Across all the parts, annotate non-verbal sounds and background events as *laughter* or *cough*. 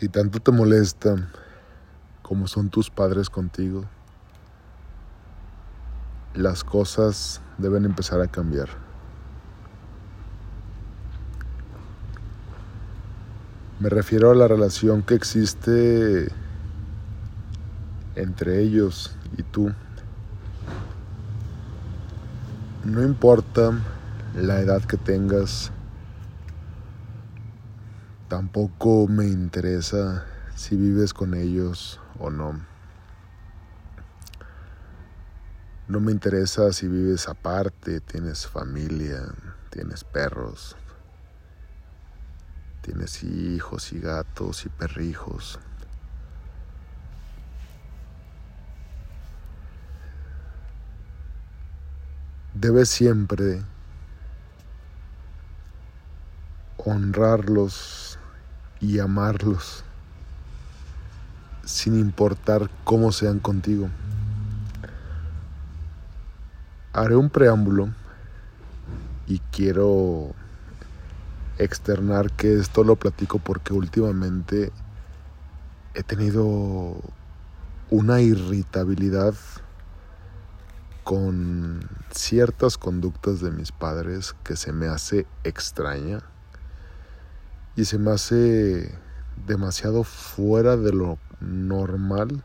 Si tanto te molesta como son tus padres contigo, las cosas deben empezar a cambiar. Me refiero a la relación que existe entre ellos y tú. No importa la edad que tengas, tampoco me interesa si vives con ellos o no. No me interesa si vives aparte, tienes familia, tienes perros, Tienes hijos y gatos y perrijos. Debes siempre honrarlos y amarlos sin importar cómo sean contigo. Haré un preámbulo y quiero externar que esto lo platico porque últimamente he tenido una irritabilidad con ciertas conductas de mis padres que se me hace extraña y se me hace demasiado fuera de lo normal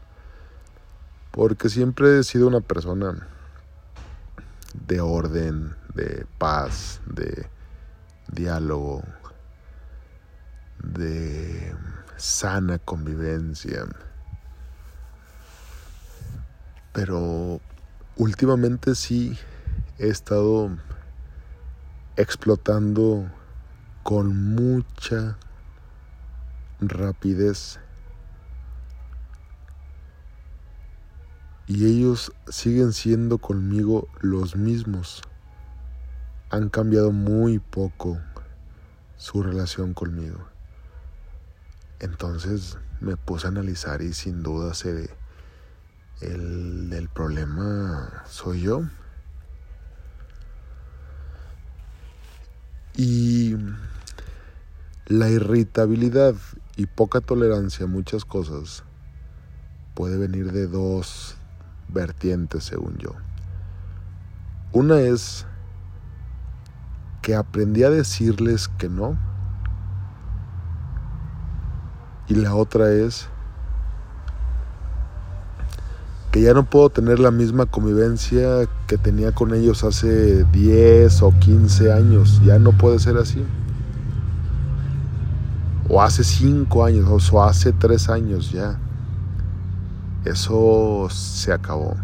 porque siempre he sido una persona de orden, de paz, de diálogo, de sana convivencia. Pero últimamente sí he estado explotando con mucha rapidez. Y ellos siguen siendo conmigo los mismos han cambiado muy poco su relación conmigo. Entonces me puse a analizar y sin duda se, el, el problema soy yo. Y la irritabilidad y poca tolerancia a muchas cosas puede venir de dos vertientes, según yo. Una es que aprendí a decirles que no. Y la otra es que ya no puedo tener la misma convivencia que tenía con ellos hace 10 o 15 años. Ya no puede ser así. O hace 5 años, o hace 3 años ya. Eso se acabó.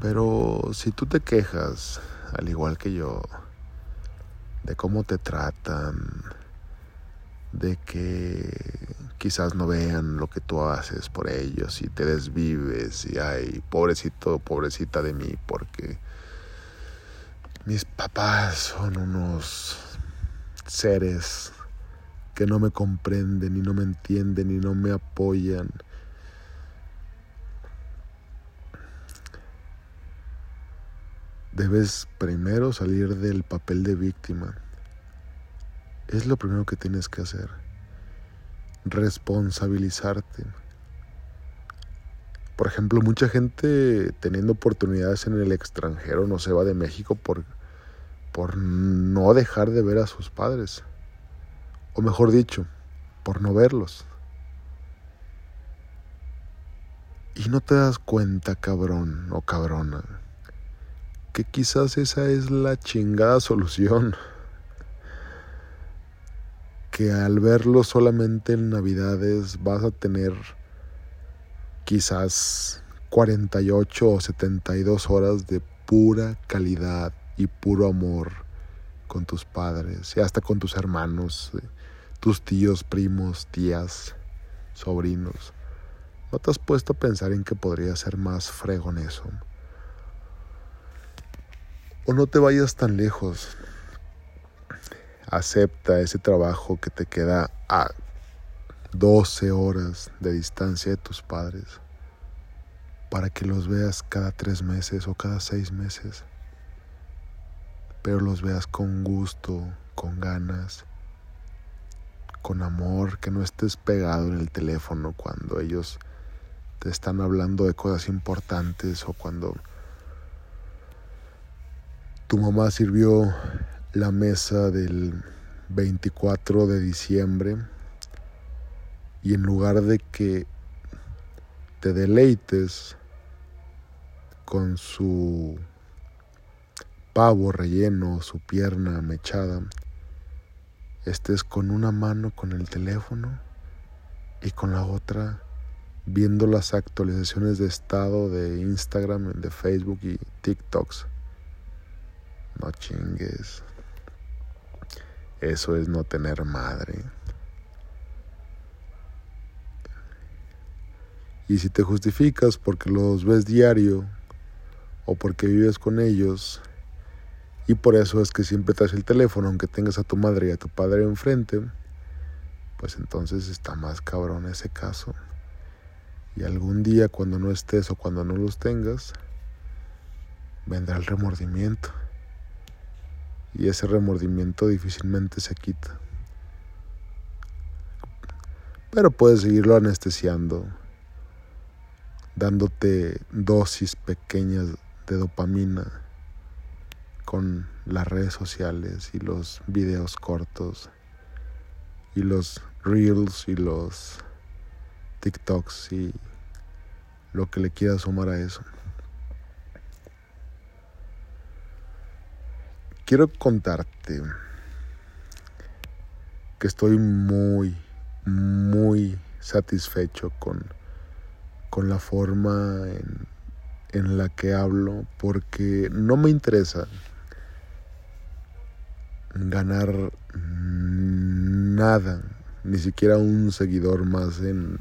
Pero si tú te quejas al igual que yo, de cómo te tratan, de que quizás no vean lo que tú haces por ellos y te desvives y ay, pobrecito, pobrecita de mí, porque mis papás son unos seres que no me comprenden y no me entienden y no me apoyan Debes primero salir del papel de víctima. Es lo primero que tienes que hacer. Responsabilizarte. Por ejemplo, mucha gente teniendo oportunidades en el extranjero no se va de México por, por no dejar de ver a sus padres. O mejor dicho, por no verlos. Y no te das cuenta, cabrón o cabrona que quizás esa es la chingada *laughs* solución. Que al verlo solamente en Navidades vas a tener quizás 48 o 72 horas de pura calidad y puro amor con tus padres y hasta con tus hermanos, eh, tus tíos, primos, tías, sobrinos. ¿No te has puesto a pensar en que podría ser más fregón eso? O no te vayas tan lejos. Acepta ese trabajo que te queda a 12 horas de distancia de tus padres para que los veas cada tres meses o cada seis meses. Pero los veas con gusto, con ganas, con amor, que no estés pegado en el teléfono cuando ellos te están hablando de cosas importantes o cuando tu mamá sirvió la mesa del 24 de diciembre y en lugar de que te deleites con su pavo relleno, su pierna mechada, estés con una mano con el teléfono y con la otra viendo las actualizaciones de estado de Instagram, de Facebook y TikToks. No chingues. Eso es no tener madre. Y si te justificas porque los ves diario o porque vives con ellos, y por eso es que siempre traes el teléfono, aunque tengas a tu madre y a tu padre enfrente, pues entonces está más cabrón ese caso. Y algún día cuando no estés o cuando no los tengas, vendrá el remordimiento. Y ese remordimiento difícilmente se quita. Pero puedes seguirlo anestesiando, dándote dosis pequeñas de dopamina con las redes sociales y los videos cortos y los reels y los TikToks y lo que le quiera sumar a eso. Quiero contarte que estoy muy, muy satisfecho con, con la forma en, en la que hablo porque no me interesa ganar nada, ni siquiera un seguidor más en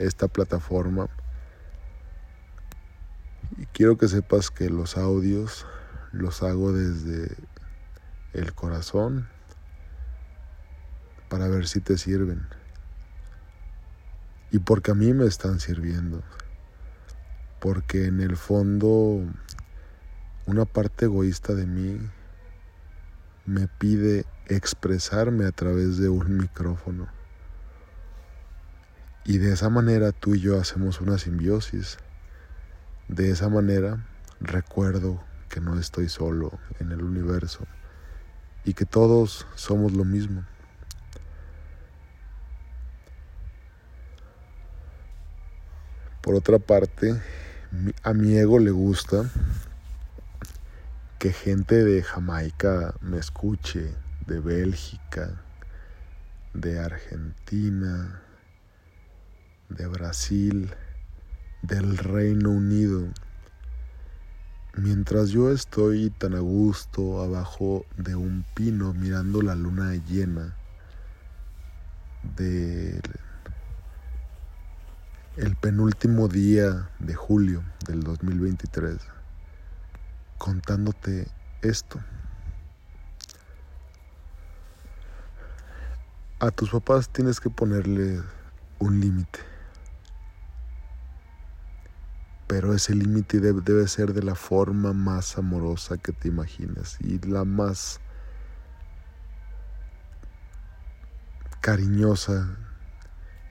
esta plataforma. Y quiero que sepas que los audios los hago desde el corazón para ver si te sirven. Y porque a mí me están sirviendo. Porque en el fondo una parte egoísta de mí me pide expresarme a través de un micrófono. Y de esa manera tú y yo hacemos una simbiosis. De esa manera recuerdo que no estoy solo en el universo y que todos somos lo mismo. Por otra parte, a mi ego le gusta que gente de Jamaica me escuche, de Bélgica, de Argentina, de Brasil, del Reino Unido. Mientras yo estoy tan a gusto abajo de un pino mirando la luna llena del el penúltimo día de julio del 2023 contándote esto. A tus papás tienes que ponerle un límite. Pero ese límite debe, ser de la forma más amorosa que te imagines y la más cariñosa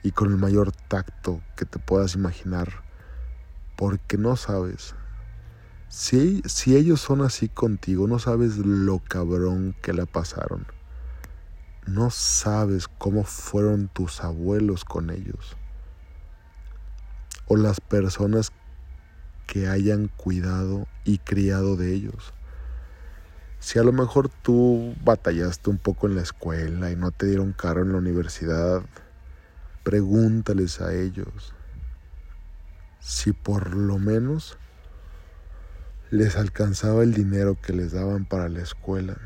y con el mayor tacto que te puedas imaginar. Porque no sabes si, si ellos son así contigo, no sabes lo cabrón que la pasaron. No sabes cómo fueron tus abuelos con ellos. O las personas que hayan cuidado y criado de ellos. Si a lo mejor tú batallaste un poco en la escuela y no te dieron caro en la universidad, pregúntales a ellos si por lo menos les alcanzaba el dinero que les daban para la escuela.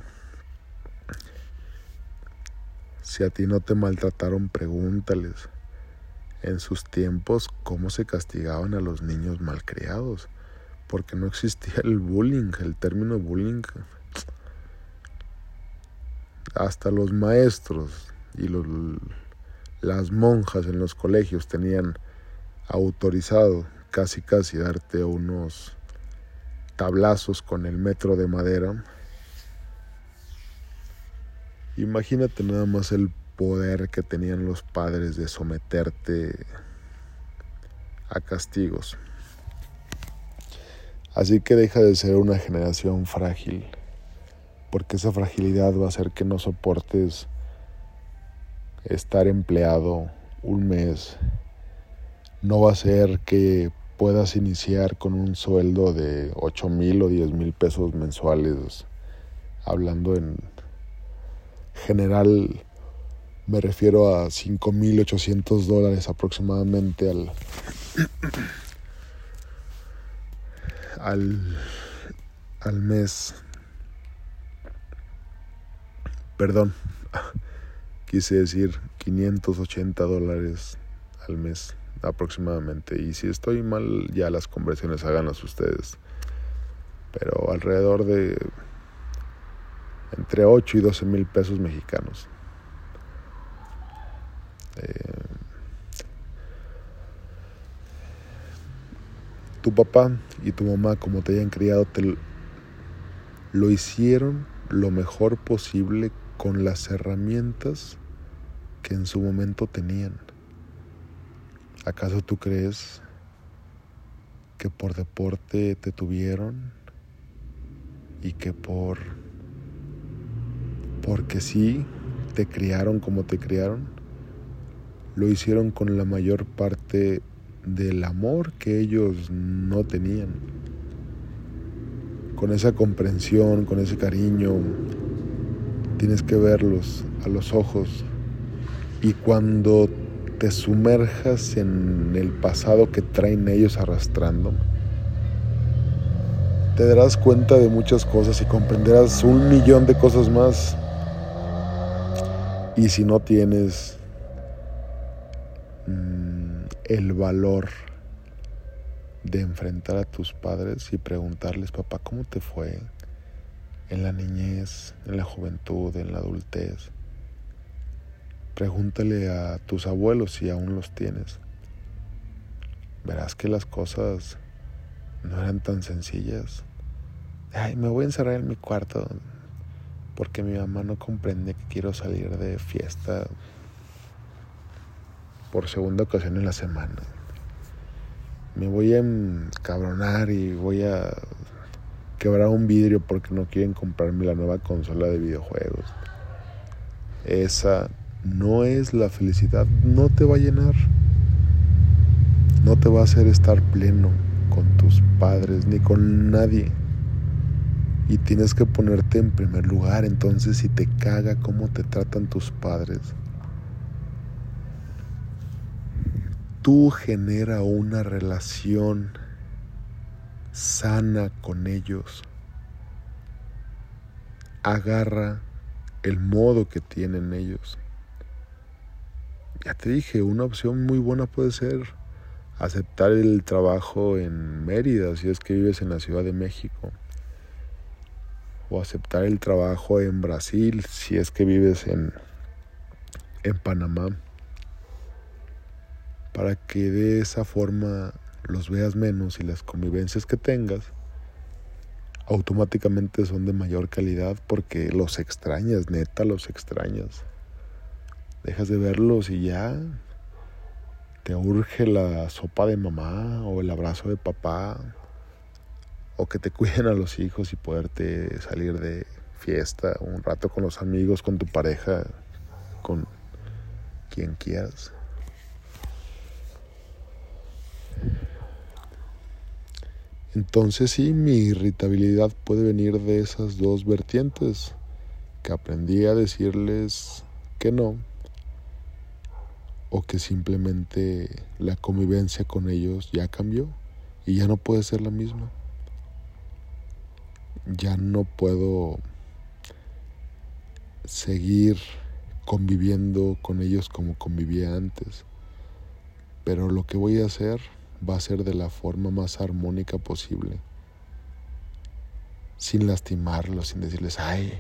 Si a ti no te maltrataron, pregúntales. En sus tiempos, cómo se castigaban a los niños malcriados. Porque no existía el bullying, el término bullying. Hasta los maestros y los, las monjas en los colegios tenían autorizado casi casi darte unos tablazos con el metro de madera. Imagínate nada más el poder que tenían los padres de someterte a castigos. Así que deja de ser una generación frágil, porque esa fragilidad va a hacer que no soportes estar empleado un mes. No va a ser que puedas iniciar con un sueldo de 8 mil o 10 mil pesos mensuales, hablando en general me refiero a 5.800 dólares aproximadamente al, al, al mes. Perdón, *laughs* quise decir 580 dólares al mes aproximadamente. Y si estoy mal, ya las conversiones háganlas ustedes. Pero alrededor de entre 8 y 12 mil pesos mexicanos. Eh, tu papá y tu mamá, como te hayan criado, te lo hicieron lo mejor posible con las herramientas que en su momento tenían. ¿Acaso tú crees que por deporte te tuvieron y que por porque sí te criaron como te criaron? Lo hicieron con la mayor parte del amor que ellos no tenían. Con esa comprensión, con ese cariño, tienes que verlos a los ojos. Y cuando te sumerjas en el pasado que traen ellos arrastrando, te darás cuenta de muchas cosas y comprenderás un millón de cosas más. Y si no tienes el valor de enfrentar a tus padres y preguntarles, papá, ¿cómo te fue en la niñez, en la juventud, en la adultez? Pregúntale a tus abuelos si aún los tienes. Verás que las cosas no eran tan sencillas. Ay, me voy a encerrar en mi cuarto porque mi mamá no comprende que quiero salir de fiesta por segunda ocasión en la semana. Me voy a encabronar y voy a quebrar un vidrio porque no quieren comprarme la nueva consola de videojuegos. Esa no es la felicidad, no te va a llenar, no te va a hacer estar pleno con tus padres ni con nadie. Y tienes que ponerte en primer lugar, entonces si te caga cómo te tratan tus padres, tú genera una relación sana con ellos. Agarra el modo que tienen ellos. Ya te dije, una opción muy buena puede ser aceptar el trabajo en Mérida si es que vives en la Ciudad de México. O aceptar el trabajo en Brasil si es que vives en, en Panamá. Para que de esa forma los veas menos y las convivencias que tengas automáticamente son de mayor calidad porque los extrañas, neta los extrañas dejas de verlos y ya te urge la sopa de mamá o el abrazo de papá o que te *laughs* cuiden a los hijos y poderte salir de fiesta un rato con los amigos, con tu pareja, con quien quieras. Entonces sí, mi irritabilidad puede venir de esas dos vertientes, que aprendí a decirles que no o que simplemente la convivencia con ellos ya cambió y ya no puede ser la misma. Ya no puedo seguir conviviendo con ellos como convivía antes. Pero lo que voy a hacer va a ser de la forma más armónica posible. Sin lastimarlos, sin decirles, ay,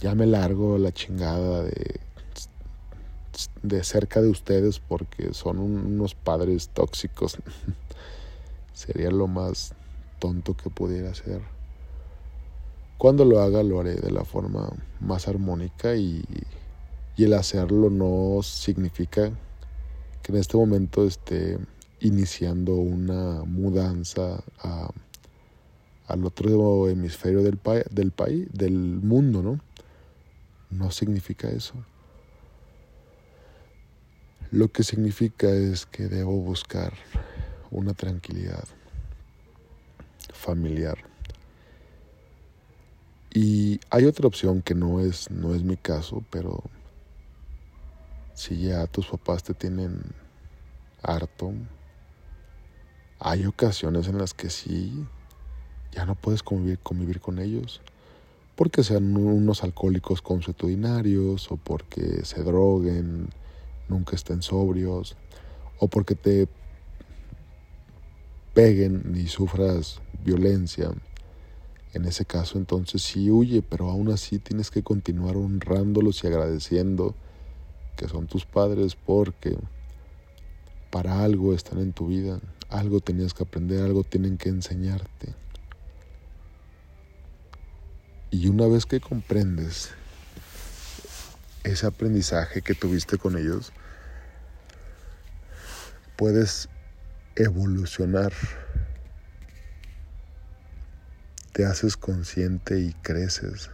ya me largo la chingada de de cerca de ustedes porque son unos padres tóxicos. *laughs* Sería lo más tonto que pudiera ser. Cuando lo haga lo haré de la forma más armónica y, Y el hacerlo no significa que en este momento esté iniciando una mudanza a, al otro hemisferio del, del país, del mundo, ¿no? No significa eso. Lo que significa es que debo buscar una tranquilidad familiar. Y hay otra opción que no es, no es mi caso, pero si ya tus papás te tienen harto, hay ocasiones en las que sí, ya no puedes convivir, con ellos, porque sean unos alcohólicos consuetudinarios, o porque se droguen, nunca estén sobrios, o porque te peguen y sufras violencia. En ese caso entonces sí huye, pero aún así tienes que continuar honrándolos y agradeciendo que son tus padres porque para algo están en tu vida, algo tenías que aprender, algo tienen que enseñarte. Y una vez que comprendes ese aprendizaje que tuviste con ellos, puedes evolucionar. Te haces consciente y creces.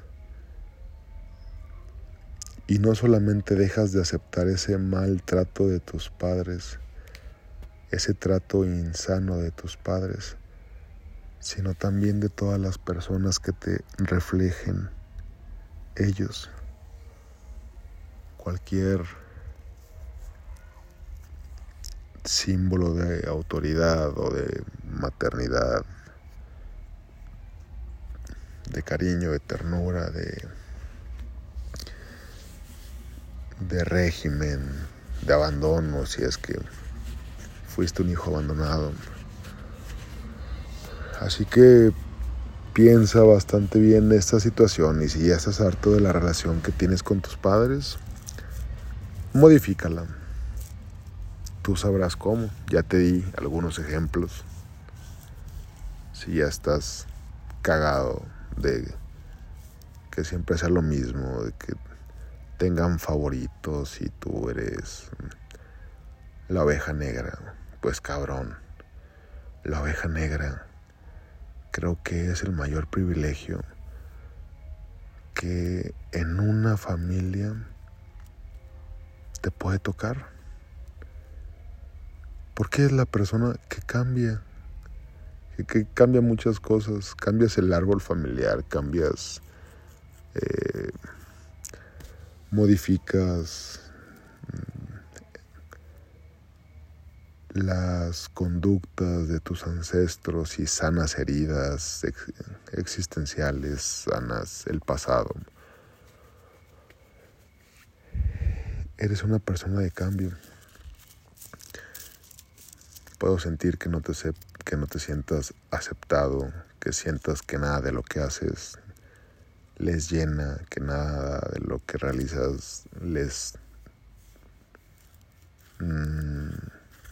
Y no solamente dejas de aceptar ese maltrato de tus padres, ese trato insano de tus padres, sino también de todas las personas que te reflejen ellos. Cualquier símbolo de autoridad o de maternidad, de cariño, de ternura, de régimen, de abandono, si es que fuiste un hijo abandonado. Así que piensa bastante bien esta situación y si ya estás harto de la relación que tienes con tus padres, modifícala. Tú sabrás cómo. Ya te di algunos ejemplos. Si ya estás cagado de que siempre sea lo mismo, de que tengan favoritos y tú eres la oveja negra. Pues cabrón, la oveja negra creo que es el mayor privilegio que en una familia te puede tocar. Porque es la persona que cambia, que, cambia muchas cosas. Cambias el árbol familiar, cambias... Eh, modificas las conductas de tus ancestros y sanas heridas existenciales, sanas el pasado. Eres una persona de cambio. Puedo sentir que no te, que no te sientas aceptado, que sientas que nada de lo que haces les llena, que nada de lo que realizas les mm,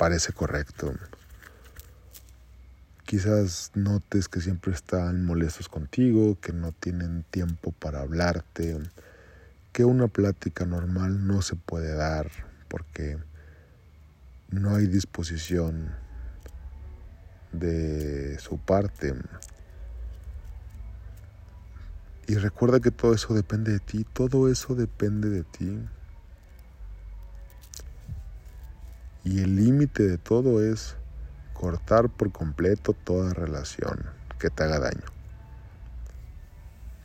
parece correcto. Quizás notes que siempre están molestos contigo, que no tienen tiempo para hablarte, que una plática normal no se puede dar porque no hay disposición de su parte. Y recuerda que todo eso depende de ti, todo eso depende de ti. Y el límite de todo es cortar por completo toda relación que te haga daño.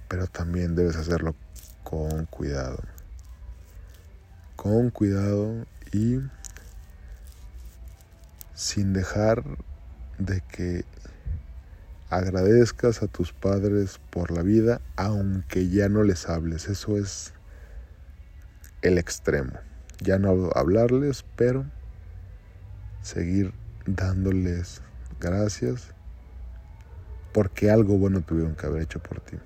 Pero también debes hacerlo con cuidado. Con cuidado y sin dejar de que agradezcas a tus padres por la vida aunque ya no les hables. Eso es el extremo. Ya no hablarles, pero seguir dándoles gracias porque algo bueno tuvieron que haber hecho por ti.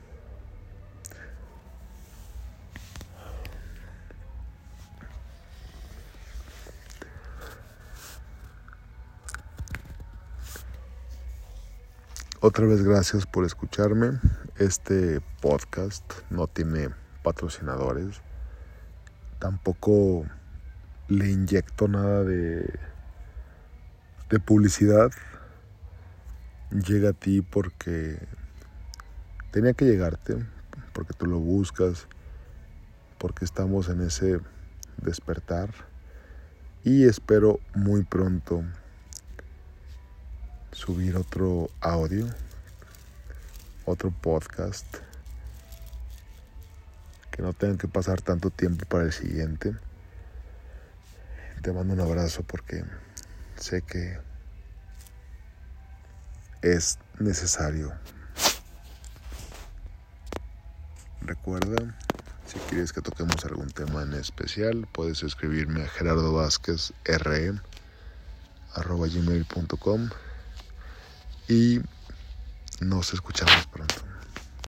Otra vez gracias por escucharme. Este podcast no tiene patrocinadores. tampoco le inyecto nada de, de publicidad. Llega a ti porque tenía que llegarte, porque tú lo buscas, porque estamos en ese despertar y espero muy pronto subir otro audio, otro podcast, que no tengan que pasar tanto tiempo para el siguiente. Te mando un abrazo porque sé que es necesario. Recuerda, si quieres que toquemos algún tema en especial, puedes escribirme a Gerardo Vázquez R gmail.com y nos escuchamos pronto.